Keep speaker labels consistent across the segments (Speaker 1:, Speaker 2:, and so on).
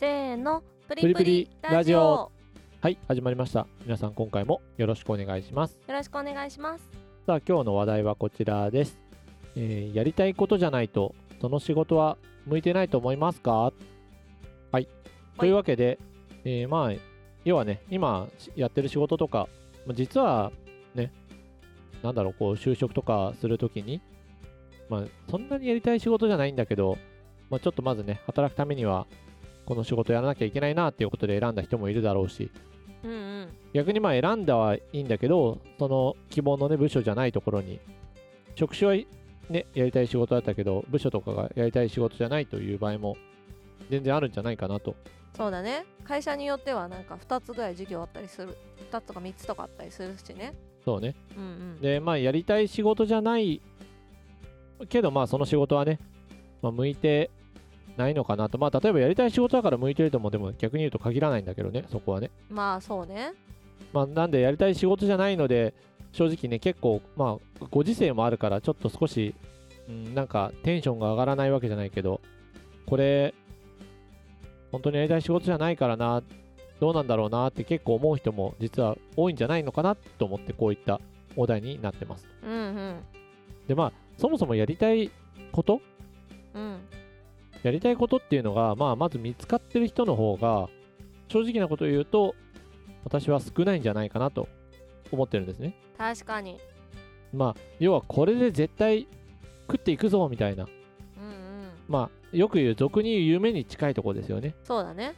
Speaker 1: せーのプリ
Speaker 2: プリラジオ。はい始まりました。皆さん今回もよろしくお願いします。
Speaker 1: よろしくお願いします。
Speaker 2: さあ今日の話題はこちらです、えーやりたいことじゃないとその仕事は向いてないと思いますか？はい。というわけで、えーまあ要はね今しやってる仕事とかまあ実はねなんだろうこう就職とかするときにまあそんなにやりたい仕事じゃないんだけど、まあ、ちょっとまずね働くためにはこの仕事やらなきゃいけないなっていうことで選んだ人もいるだろうし。
Speaker 1: うんうん。
Speaker 2: 逆にまあ選んだはいいんだけどその希望のね部署じゃないところに。職種はねやりたい仕事だったけど部署とかがやりたい仕事じゃないという場合も全然あるんじゃないかなと。
Speaker 1: そうだね。会社によってはなんか2つぐらい授業あったりする。2つとか3つとかあったりするしね。
Speaker 2: そうね。
Speaker 1: うんうん。
Speaker 2: でまあやりたい仕事じゃないけどまあその仕事はね、まあ、向いてないのかなと。まあ例えばやりたい仕事だから向いてるともでも逆に言うと限らないんだけどねそこはね。
Speaker 1: まあそうね。
Speaker 2: まあなんでやりたい仕事じゃないので正直ね結構まあご時世もあるからちょっと少し、うん、なんかテンションが上がらないわけじゃないけどこれ本当にやりたい仕事じゃないからなどうなんだろうなって結構思う人も実は多いんじゃないのかなと思ってこういったお題になってます。
Speaker 1: うんうん。
Speaker 2: でまあそもそもやりたいこと？
Speaker 1: うん
Speaker 2: やりたいことっていうのが、まあ、まず見つかってる人の方が正直なことを言うと私は少ないんじゃないかなと思ってるんですね。
Speaker 1: 確かに。
Speaker 2: まあ要はこれで絶対食っていくぞみたいな。
Speaker 1: うんうん。
Speaker 2: まあよく言う俗に言う夢に近いところですよね。
Speaker 1: そうだね。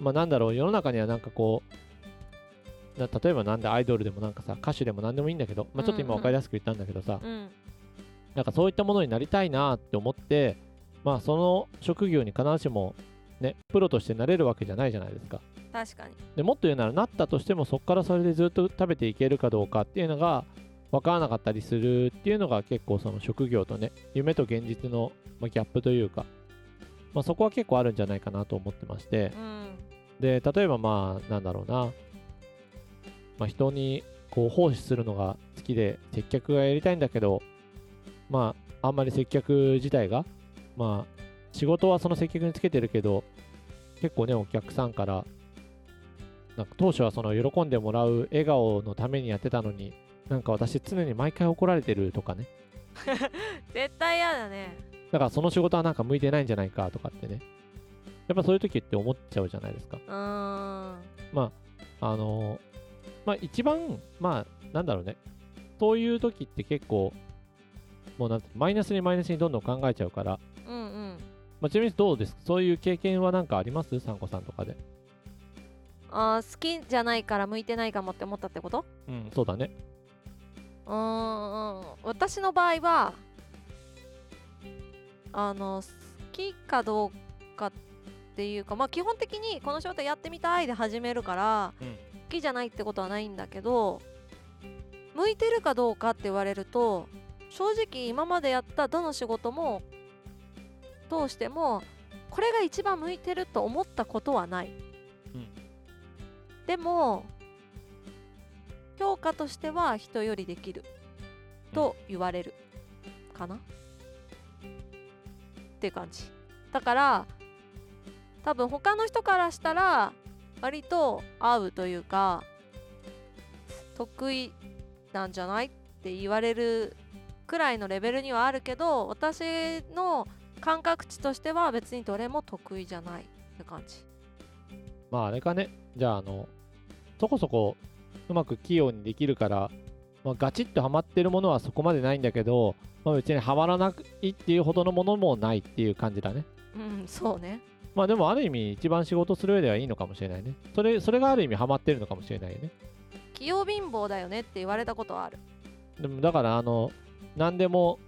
Speaker 2: まあなんだろう世の中にはなんかこうな例えばなんでアイドルでもなんかさ歌手でも何でもいいんだけど、まあ、ちょっと今
Speaker 1: うんうん。
Speaker 2: 分かりやすく言ったんだけどさ、
Speaker 1: うん。
Speaker 2: なんかそういったものになりたいなって思ってまあその職業に必ずしもねプロとしてなれるわけじゃないじゃないですか。
Speaker 1: 確かに。
Speaker 2: でもっと言うならなったとしてもそこからそれでずっと食べていけるかどうかっていうのが分からなかったりするっていうのが結構その職業とね夢と現実の、まあ、ギャップというか、まあ、そこは結構あるんじゃないかなと思ってまして。
Speaker 1: うん。
Speaker 2: で例えばまあなんだろうな、まあ、人にこう奉仕するのが好きで接客がやりたいんだけどまああんまり接客自体がまあ仕事はその接客につけてるけど結構ねお客さんからなんか当初はその喜んでもらう笑顔のためにやってたのになんか私常に毎回怒られてるとかね。
Speaker 1: 絶対嫌だね。
Speaker 2: だからその仕事はなんか向いてないんじゃないかとかってね。やっぱそういう時って思っちゃうじゃないですか。
Speaker 1: うーん。
Speaker 2: まああのまあ一番まあなんだろうね。そういう時って結構もうなんてマイナスにマイナスにどんどん考えちゃうから、まあ、ちなみにどうです？かそういう経験は何かあります？サンコさんとかで。
Speaker 1: あー好きじゃないから向いてないかもって思ったってこと？
Speaker 2: うんそうだね。
Speaker 1: うーん。私の場合はあの好きかどうかっていうかまあ基本的にこの仕事やってみたいで始めるから、
Speaker 2: うん。
Speaker 1: 好きじゃないってことはないんだけど向いてるかどうかって言われると正直今までやったどの仕事も通してもこれが一番向いてると思ったことはない、
Speaker 2: うん。
Speaker 1: でも評価としては人よりできると言われるかな、っていう感じ。だから多分他の人からしたら割と合うというか得意なんじゃないって言われるくらいのレベルにはあるけど私の感覚値としては別にどれも得意じゃないって感じ。
Speaker 2: まああれかね。じゃああのそこそこうまく器用にできるから、まあ、ガチッとハマってるものはそこまでないんだけど、まあ、別にハマらないっていうほどのものもないっていう感じだね。
Speaker 1: うんそうね。
Speaker 2: まあでもある意味一番仕事する上ではいいのかもしれないね。それそれがある意味ハマってるのかもしれないよね。
Speaker 1: 器用貧乏だよねって言われたことはある。
Speaker 2: でもだからあの何でも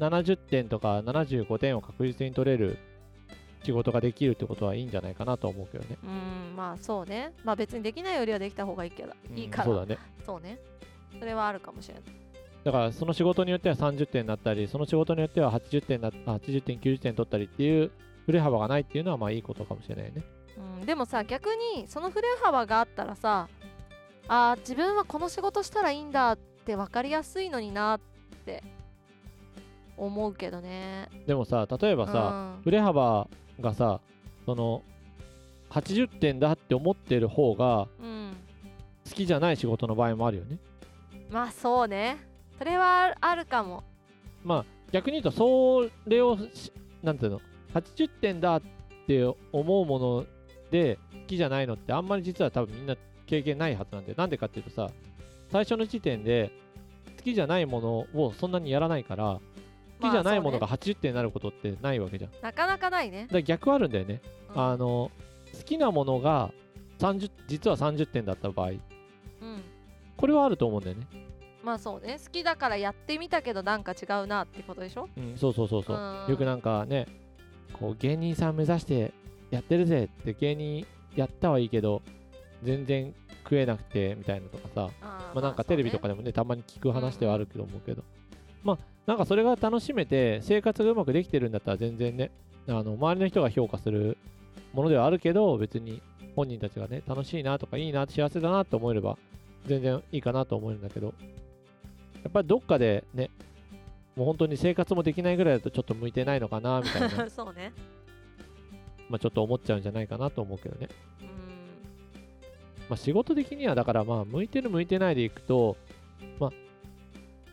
Speaker 2: 70点とか75点を確実に取れる仕事ができるってことはいいんじゃないかなと思うけどね。
Speaker 1: うんまあそうねまあ別にできないよりはできた方がいいけどいいから
Speaker 2: そうだね。
Speaker 1: そうねそれはあるかもしれない
Speaker 2: だからその仕事によっては30点になったり、その仕事によっては80点なあ80点、90点取ったりっていう振れ幅がないっていうのはまあいいことかもしれないね。
Speaker 1: うん、でもさ逆にその振れ幅があったらさあー自分はこの仕事したらいいんだって分かりやすいのになって思うけどね。
Speaker 2: でもさ、例えばさ、振れ幅がさ、その80点だって思ってる方が
Speaker 1: うん。
Speaker 2: 好きじゃない仕事の場合もあるよね。
Speaker 1: まあそうね。それはあるかも。
Speaker 2: まあ逆に言うとそれをしなんていうの？80点だって思うもので好きじゃないのってあんまり実は多分みんな経験ないはずなんでなんでかっていうとさ最初の時点で好きじゃないものをそんなにやらないから好きじゃないものが
Speaker 1: まあ
Speaker 2: 80点になることってないわけじゃん。だか
Speaker 1: なかなかないね、
Speaker 2: ら逆あるんだよね。
Speaker 1: うん。
Speaker 2: あの好きなものが30実は30点だった場合。
Speaker 1: うん。
Speaker 2: これはあると思うんだよね。
Speaker 1: まあそうね。好きだからやってみたけどなんか違うなってことでしょ？
Speaker 2: うん、そうそうそうそう。
Speaker 1: うん。
Speaker 2: よくなんかねこう芸人さん目指してやってるぜって芸人やったはいいけど全然食えなくてみたいなとかさ。まあなんかテレビとかでもねたまに聞く話ではあるけど思うけどまあなんかそれが楽しめて生活がうまくできてるんだったら全然ねあの周りの人が評価するものではあるけど別に本人たちがね楽しいなとかいいな幸せだなって思えれば全然いいかなと思うんだけどやっぱりどっかでねもう本当に生活もできないぐらいだとちょっと向いてないのかなみたいな。
Speaker 1: そうね。
Speaker 2: まあちょっと思っちゃうんじゃないかなと思うけどね。
Speaker 1: うん。
Speaker 2: まあ仕事的にはだからまあ向いてる向いてないでいくとまあ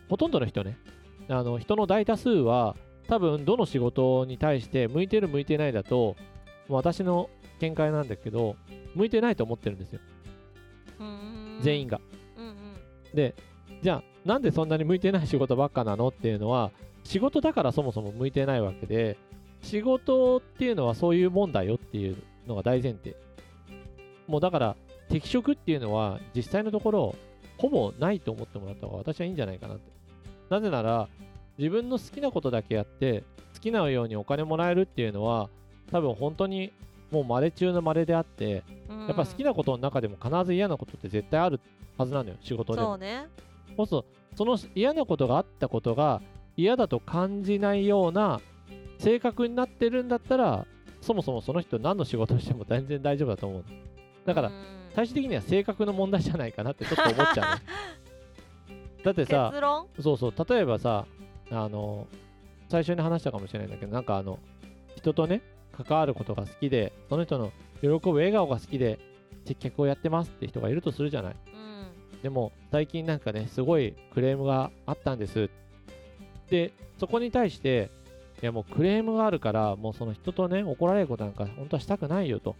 Speaker 2: ほとんどの人ねあの人の大多数は多分どの仕事に対して向いてる向いてないだとまあ私の見解なんだけど向いてないと思ってるんですよ。
Speaker 1: うん。
Speaker 2: 全員が。
Speaker 1: うんうん。
Speaker 2: でじゃあなんでそんなに向いてない仕事ばっかなのっていうのは仕事だからそもそも向いてないわけで仕事っていうのはそういうもんだよっていうのが大前提。もうだから適職っていうのは実際のところほぼないと思ってもらった方が私はいいんじゃないかなってなぜなら自分の好きなことだけやって好きなようにお金もらえるっていうのは多分本当にもう稀中の稀であって
Speaker 1: うん。
Speaker 2: やっぱ好きなことの中でも必ず嫌なことって絶対あるはずなのよ仕事で。も
Speaker 1: そうね。
Speaker 2: そうするとその嫌なことがあったことが嫌だと感じないような性格になってるんだったらそもそもその人何の仕事をしても全然大丈夫だと思うの。だから
Speaker 1: うん。
Speaker 2: 最終的には性格の問題じゃないかなってちょっと思っちゃうね だってさ
Speaker 1: 結論？
Speaker 2: そうそう例えばさあの最初に話したかもしれないんだけどなんかあの人とね関わることが好きでその人の喜ぶ笑顔が好きで接客をやってますって人がいるとするじゃない？
Speaker 1: うん。
Speaker 2: でも最近なんかねすごいクレームがあったんです。でそこに対していやもうクレームがあるからもうその人とね怒られることなんか本当はしたくないよと。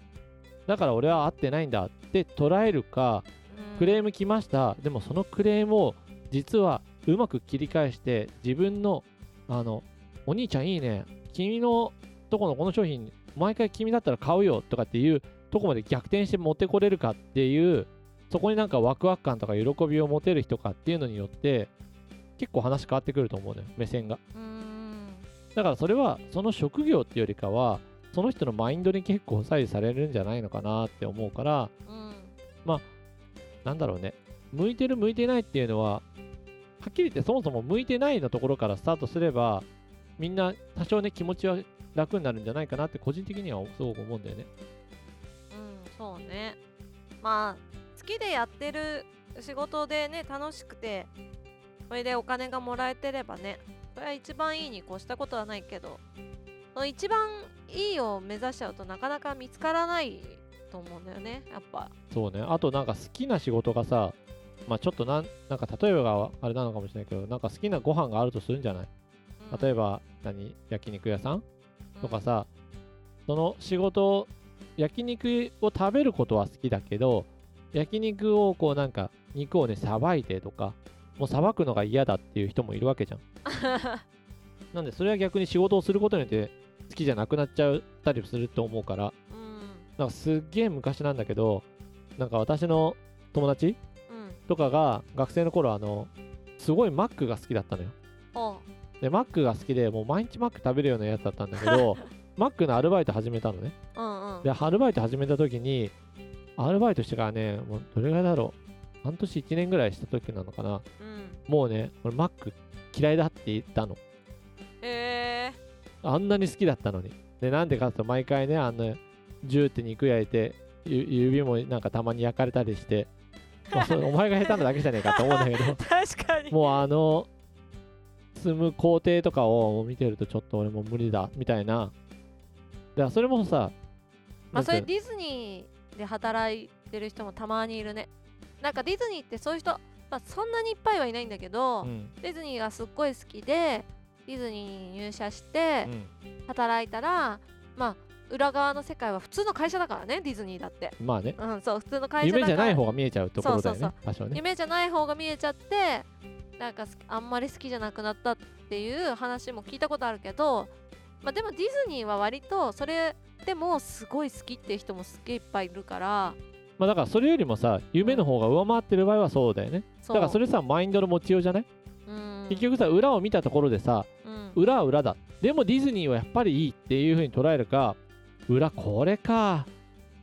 Speaker 2: だから俺は会ってないんだって捉えるか
Speaker 1: うん。
Speaker 2: クレーム来ました。でもそのクレームを実はうまく切り返して自分のあのお兄ちゃんいいね。君のとこのこの商品毎回君だったら買うよとかっていうとこまで逆転して持ってこれるかっていうそこになんかワクワク感とか喜びを持てる人かっていうのによって結構話変わってくると思うのよ目線が。
Speaker 1: うん。
Speaker 2: だからそれはその職業っていうよりかはその人のマインドに結構左右されるんじゃないのかなって思うから
Speaker 1: うん。
Speaker 2: なんだろうね。向いてる向いてないっていうのははっきり言ってそもそも向いてないのところからスタートすればみんな多少ね気持ちは楽になるんじゃないかなって個人的にはすごく思うんだよね。
Speaker 1: うんそうね。まあ好きでやってる仕事でね楽しくてそれでお金がもらえてればねそれは一番いいに越したことはないけどその一番いいを目指しちゃうとなかなか見つからないと思うんだよねやっぱ。
Speaker 2: そうね。あとなんか好きな仕事がさまあちょっとなんなんか例えばがあれなのかもしれないけどなんか好きなご飯があるとするんじゃない？例えば何？焼肉屋さん？とか、さ、その仕事焼肉を食べることは好きだけど焼肉をこうなんか肉をねさばいてとかもうさばくのが嫌だっていう人もいるわけじゃん。なんでそれは逆に仕事をすることによって好きじゃなくなっちゃったりすると思うから。
Speaker 1: うん。うん
Speaker 2: なんかすっげえ昔なんだけどなんか私の友達？
Speaker 1: うん
Speaker 2: とかが学生の頃あのすごいマックが好きだったのよ。でマックが好きでもう毎日マック食べるようなやつだったんだけど マックのアルバイト始めたのね。
Speaker 1: うんうん。
Speaker 2: でアルバイト始めた時にアルバイトしてからねもうどれぐらいだろう。半年1年ぐらいした時なのかな。
Speaker 1: うん。
Speaker 2: もうね俺マック嫌いだって言ったの。
Speaker 1: え。
Speaker 2: あんなに好きだったのに。でなんでかって毎回ねあんなジューって肉焼いてゆ指もなんかたまに焼かれたりして、まあそれお前が下手なだけじゃねえかと思うんだけど。
Speaker 1: ー、確かに。
Speaker 2: もうあの積む工程とかを見てるとちょっと俺もう無理だみたいな。だからそれもさ
Speaker 1: まあそれディズニーで働いてる人もたまにいるね。なんかディズニーってそういう人、まあ、そんなにいっぱいはいないんだけど、
Speaker 2: うん。
Speaker 1: ディズニーがすっごい好きでディズニーに入社して
Speaker 2: うん。
Speaker 1: 働いたら、まあ裏側の世界は普通の会社だからねディズニーだって。
Speaker 2: まあね。
Speaker 1: うんそう普通の会社だから。
Speaker 2: 夢じゃない方が見えちゃうところだよね
Speaker 1: そう
Speaker 2: 多少ね。
Speaker 1: 夢じゃない方が見えちゃってなんかすあんまり好きじゃなくなったっていう話も聞いたことあるけど、まあ、でもディズニーは割とそれでもすごい好きっていう人もすっげえいっぱいいるから。
Speaker 2: まあだからそれよりもさ夢の方が上回ってる場合はそうだよね。だからそれさマインドの持ちようじゃない？
Speaker 1: うん。
Speaker 2: 結局さ裏を見たところでさ
Speaker 1: うん。
Speaker 2: 裏は裏だ。でもディズニーはやっぱりいいっていう風に捉えるか裏これか。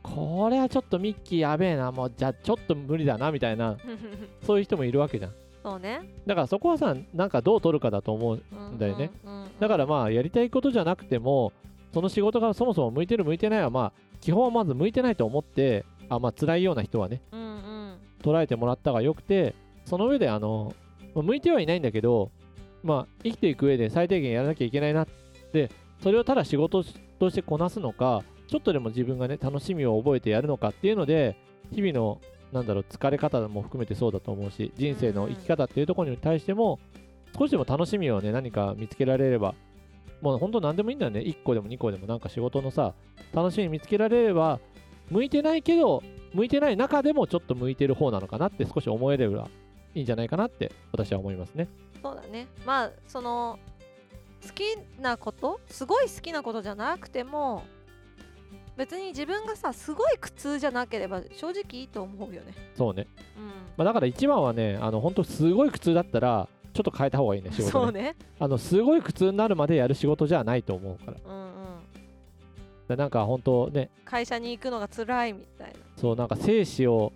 Speaker 2: これはちょっとミッキーやべえな。もうじゃあちょっと無理だなみたいな。そういう人もいるわけじゃん。
Speaker 1: そうね。
Speaker 2: だからそこはさなんかどう取るかだと思う
Speaker 1: うん
Speaker 2: だよね。
Speaker 1: うんうん
Speaker 2: だからまあやりたいことじゃなくてもその仕事がそもそも向いてる向いてないはまあ基本はまず向いてないと思ってあまあ辛いような人はね
Speaker 1: うんうん。
Speaker 2: 捉えてもらったがよくてその上であのまあ向いてはいないんだけどまあ生きていく上で最低限やらなきゃいけないなってそれをただ仕事としてこなすのかちょっとでも自分がね楽しみを覚えてやるのかっていうので日々のなんだろう疲れ方も含めてそうだと思うし人生の生き方っていうところに対しても少しでも楽しみをね何か見つけられればもう本当何でもいいんだよね。1個でも2個でもなんか仕事のさ楽しみ見つけられれば向いてないけど向いてない中でもちょっと向いてる方なのかなって少し思えればいいんじゃないかなって私は思いますね。
Speaker 1: そうだね。まあその好きなことすごい好きなことじゃなくても別に自分がさすごい苦痛じゃなければ正直いいと思うよね。
Speaker 2: そうね、
Speaker 1: うん。
Speaker 2: まあ、だから一番はねあの本当すごい苦痛だったらちょっと変えた方がいいね仕事ね。
Speaker 1: そうね。
Speaker 2: あのすごい苦痛になるまでやる仕事じゃないと思うから。
Speaker 1: うんうん。
Speaker 2: だなんか本当ね。
Speaker 1: 会社に行くのが辛いみたいな。
Speaker 2: そうなんか生死を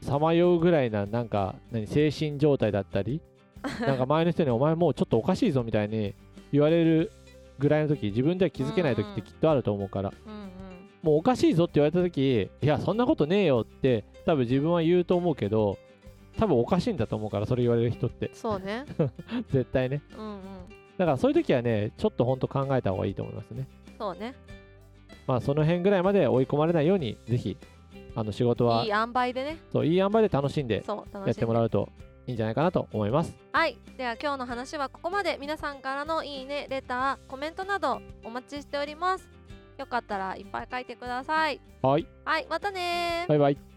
Speaker 2: さまようぐらいななんか何精神状態だったり なんか前の人にお前もうちょっとおかしいぞみたいに言われるぐらいの時自分では気づけない時ってきっとあると思うから。
Speaker 1: うんうん。
Speaker 2: もうおかしいぞって言われた時いやそんなことねえよって多分自分は言うと思うけど多分おかしいんだと思うからそれ言われる人って。
Speaker 1: そうね。
Speaker 2: 絶対ね。
Speaker 1: うんうん。
Speaker 2: だからそういう時はねちょっとほんと考えた方がいいと思いますね。
Speaker 1: そうね。
Speaker 2: まあその辺ぐらいまで追い込まれないようにぜひあの仕事はい
Speaker 1: い塩梅でね。
Speaker 2: そういい塩梅で楽しんで
Speaker 1: そう楽しんで。
Speaker 2: やってもらうといいんじゃないかなと思います。
Speaker 1: はい。では今日の話はここまで。皆さんからのいいねレターコメントなどお待ちしております。よかったらいっぱい書いてください。
Speaker 2: はい。
Speaker 1: はいまたねー。
Speaker 2: バイバイ